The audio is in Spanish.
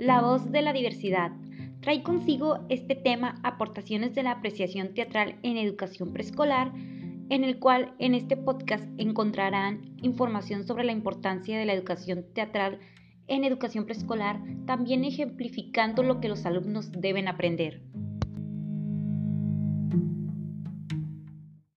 La voz de la diversidad. Trae consigo este tema aportaciones de la apreciación teatral en educación preescolar, en el cual en este podcast encontrarán información sobre la importancia de la educación teatral en educación preescolar, también ejemplificando lo que los alumnos deben aprender.